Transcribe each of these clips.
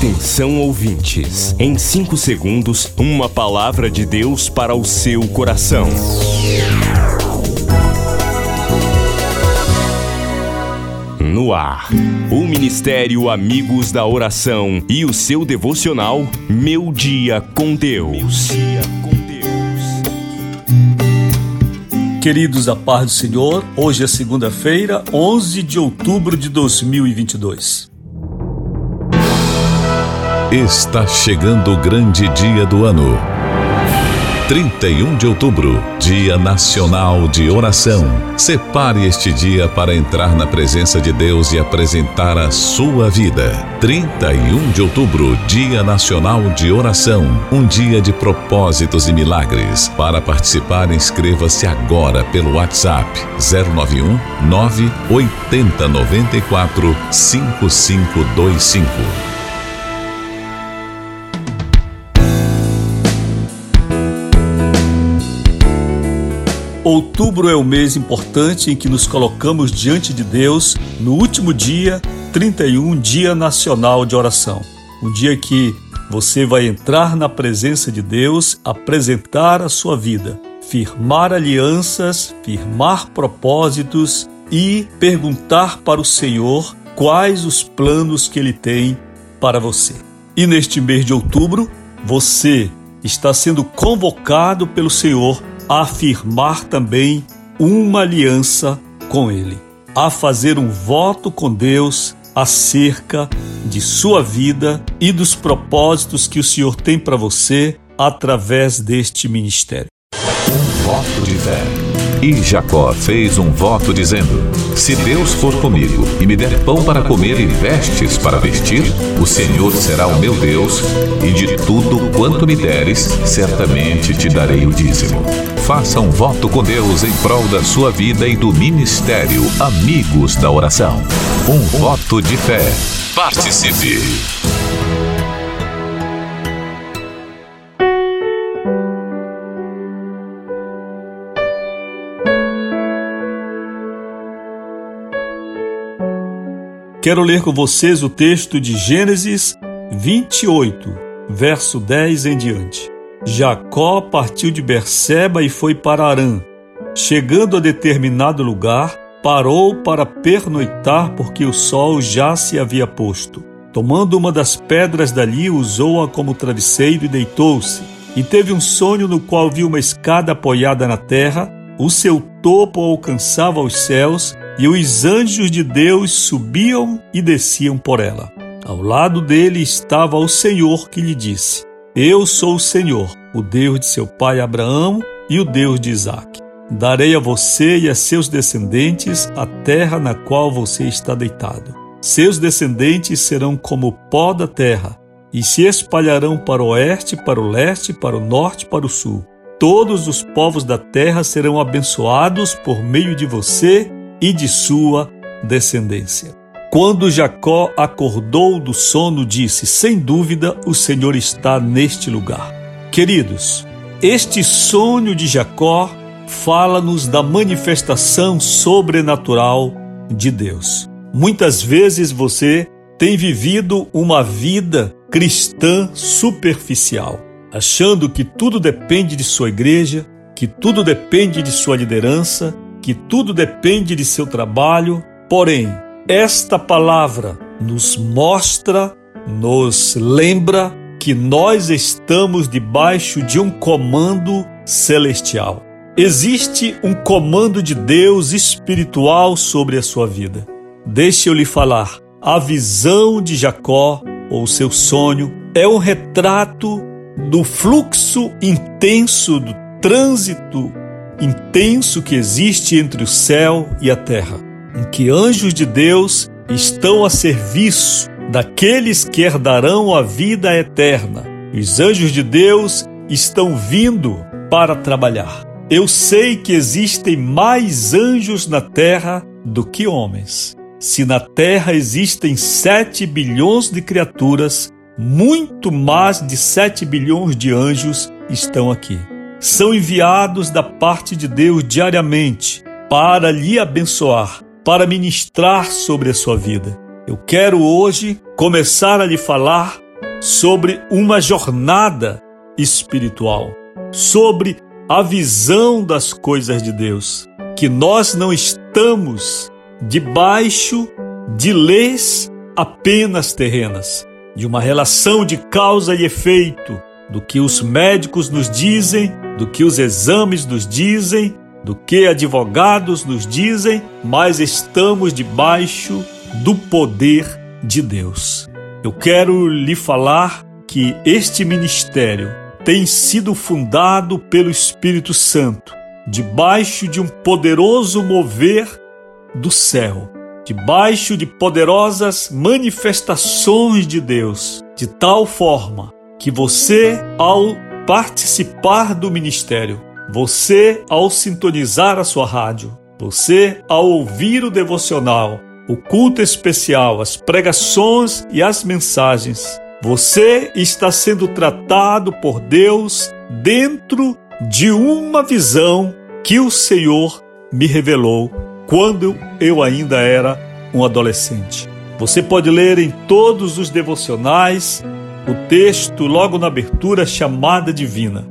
Atenção ouvintes, em 5 segundos, uma palavra de Deus para o seu coração. No ar, o Ministério Amigos da Oração e o seu devocional Meu Dia com Deus. Queridos, a paz do Senhor, hoje é segunda-feira, 11 de outubro de 2022. Está chegando o grande dia do ano. 31 de outubro, Dia Nacional de Oração. Separe este dia para entrar na presença de Deus e apresentar a sua vida. 31 de outubro, Dia Nacional de Oração. Um dia de propósitos e milagres. Para participar, inscreva-se agora pelo WhatsApp 091 980 94 5525. Outubro é o mês importante em que nos colocamos diante de Deus no último dia, 31, Dia Nacional de Oração. Um dia que você vai entrar na presença de Deus, apresentar a sua vida, firmar alianças, firmar propósitos e perguntar para o Senhor quais os planos que Ele tem para você. E neste mês de outubro, você está sendo convocado pelo Senhor a afirmar também uma aliança com Ele, a fazer um voto com Deus acerca de sua vida e dos propósitos que o Senhor tem para você através deste ministério. Um voto de fé. E Jacó fez um voto dizendo: Se Deus for comigo e me der pão para comer e vestes para vestir, o Senhor será o meu Deus, e de tudo quanto me deres, certamente te darei o dízimo. Faça um voto com Deus em prol da sua vida e do ministério Amigos da Oração. Um voto de fé. Participe! Quero ler com vocês o texto de Gênesis 28, verso 10 em diante. Jacó partiu de Berseba e foi para Arã. Chegando a determinado lugar, parou para pernoitar porque o sol já se havia posto. Tomando uma das pedras dali, usou-a como travesseiro e deitou-se. E teve um sonho no qual viu uma escada apoiada na terra, o seu topo alcançava os céus e os anjos de Deus subiam e desciam por ela. Ao lado dele estava o Senhor que lhe disse: Eu sou o Senhor, o Deus de seu pai Abraão e o Deus de Isaque. Darei a você e a seus descendentes a terra na qual você está deitado. Seus descendentes serão como o pó da terra e se espalharão para o oeste, para o leste, para o norte, para o sul. Todos os povos da terra serão abençoados por meio de você e de sua descendência. Quando Jacó acordou do sono, disse: Sem dúvida, o Senhor está neste lugar. Queridos, este sonho de Jacó fala-nos da manifestação sobrenatural de Deus. Muitas vezes você tem vivido uma vida cristã superficial, achando que tudo depende de sua igreja, que tudo depende de sua liderança, que tudo depende de seu trabalho, porém, esta palavra nos mostra, nos lembra que nós estamos debaixo de um comando celestial. Existe um comando de Deus espiritual sobre a sua vida. Deixe eu lhe falar. A visão de Jacó, ou seu sonho, é um retrato do fluxo intenso do trânsito intenso que existe entre o céu e a terra, em que anjos de Deus estão a serviço daqueles que herdarão a vida eterna. Os anjos de Deus estão vindo para trabalhar. Eu sei que existem mais anjos na terra do que homens. Se na terra existem sete bilhões de criaturas, muito mais de sete bilhões de anjos estão aqui são enviados da parte de Deus diariamente para lhe abençoar, para ministrar sobre a sua vida. Eu quero hoje começar a lhe falar sobre uma jornada espiritual, sobre a visão das coisas de Deus, que nós não estamos debaixo de leis apenas terrenas, de uma relação de causa e efeito, do que os médicos nos dizem, do que os exames nos dizem, do que advogados nos dizem, mas estamos debaixo do poder de Deus. Eu quero lhe falar que este ministério tem sido fundado pelo Espírito Santo, debaixo de um poderoso mover do céu, debaixo de poderosas manifestações de Deus, de tal forma que você, ao participar do ministério, você, ao sintonizar a sua rádio, você, ao ouvir o devocional, o culto especial, as pregações e as mensagens. Você está sendo tratado por Deus dentro de uma visão que o Senhor me revelou quando eu ainda era um adolescente. Você pode ler em todos os devocionais o texto logo na abertura chamada divina,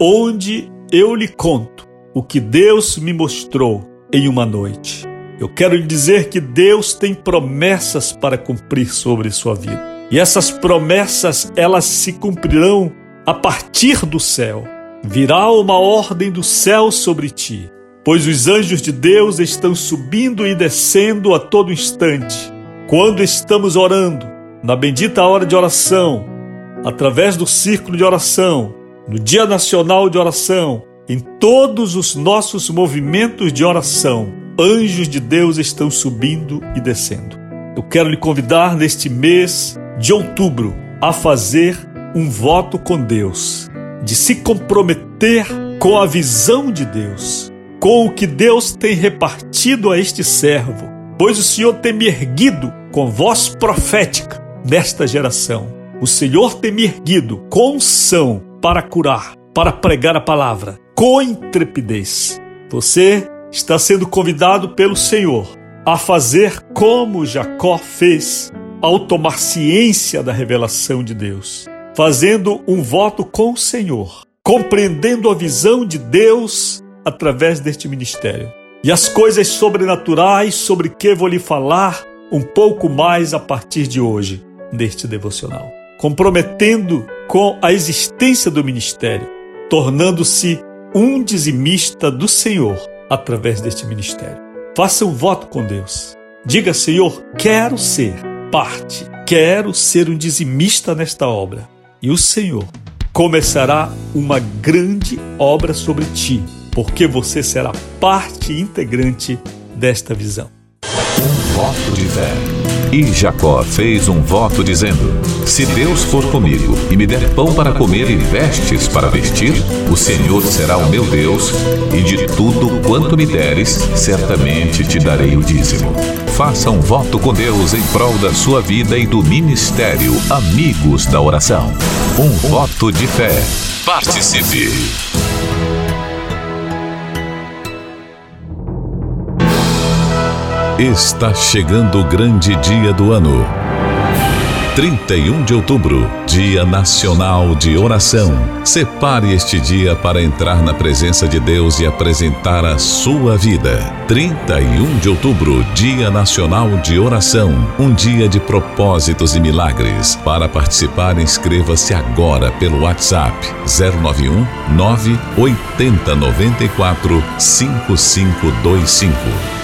onde eu lhe conto o que Deus me mostrou em uma noite. Eu quero lhe dizer que Deus tem promessas para cumprir sobre sua vida. E essas promessas, elas se cumprirão a partir do céu. Virá uma ordem do céu sobre ti, pois os anjos de Deus estão subindo e descendo a todo instante. Quando estamos orando, na bendita hora de oração, através do círculo de oração, no Dia Nacional de Oração, em todos os nossos movimentos de oração, anjos de Deus estão subindo e descendo. Eu quero lhe convidar neste mês de outubro a fazer um voto com Deus, de se comprometer com a visão de Deus, com o que Deus tem repartido a este servo, pois o Senhor tem me erguido com voz profética nesta geração. O Senhor tem me erguido com unção para curar, para pregar a palavra, com intrepidez. Você está sendo convidado pelo Senhor a fazer como Jacó fez ao tomar ciência da revelação de Deus, fazendo um voto com o Senhor, compreendendo a visão de Deus através deste ministério. E as coisas sobrenaturais sobre que vou lhe falar um pouco mais a partir de hoje, neste devocional. Comprometendo com a existência do ministério, tornando-se um dizimista do Senhor através deste ministério. Faça um voto com Deus. Diga, Senhor, quero ser parte, quero ser um dizimista nesta obra. E o Senhor começará uma grande obra sobre ti, porque você será parte integrante desta visão. Um voto de fé. E Jacó fez um voto dizendo: Se Deus for comigo e me der pão para comer e vestes para vestir, o Senhor será o meu Deus, e de tudo quanto me deres, certamente te darei o dízimo. Faça um voto com Deus em prol da sua vida e do ministério Amigos da Oração. Um voto de fé. Participe! Está chegando o grande dia do ano. 31 de outubro, Dia Nacional de Oração. Separe este dia para entrar na presença de Deus e apresentar a sua vida. 31 de outubro, Dia Nacional de Oração. Um dia de propósitos e milagres. Para participar, inscreva-se agora pelo WhatsApp 091 980 94 5525